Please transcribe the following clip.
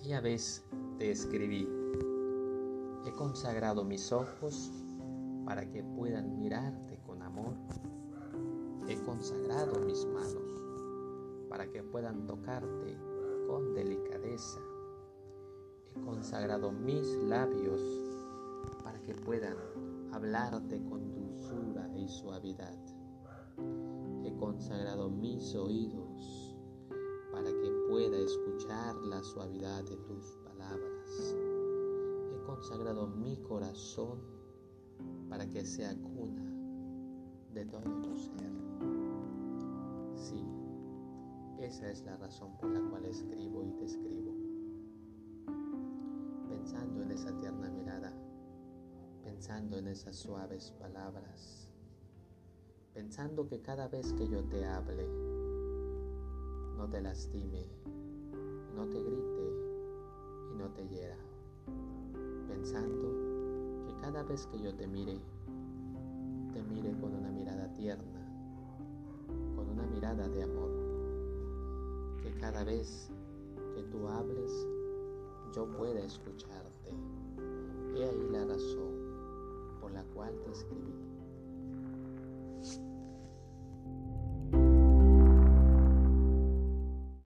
primera vez te escribí, he consagrado mis ojos para que puedan mirarte con amor. He consagrado mis manos para que puedan tocarte con delicadeza. He consagrado mis labios para que puedan hablarte con dulzura y suavidad. He consagrado mis oídos para que pueda escuchar suavidad de tus palabras. He consagrado mi corazón para que sea cuna de todo tu ser. Sí, esa es la razón por la cual escribo y te escribo. Pensando en esa tierna mirada, pensando en esas suaves palabras, pensando que cada vez que yo te hable, no te lastime, no te grite y no te hiera, pensando que cada vez que yo te mire, te mire con una mirada tierna, con una mirada de amor, que cada vez que tú hables, yo pueda escucharte. He ahí la razón por la cual te escribí.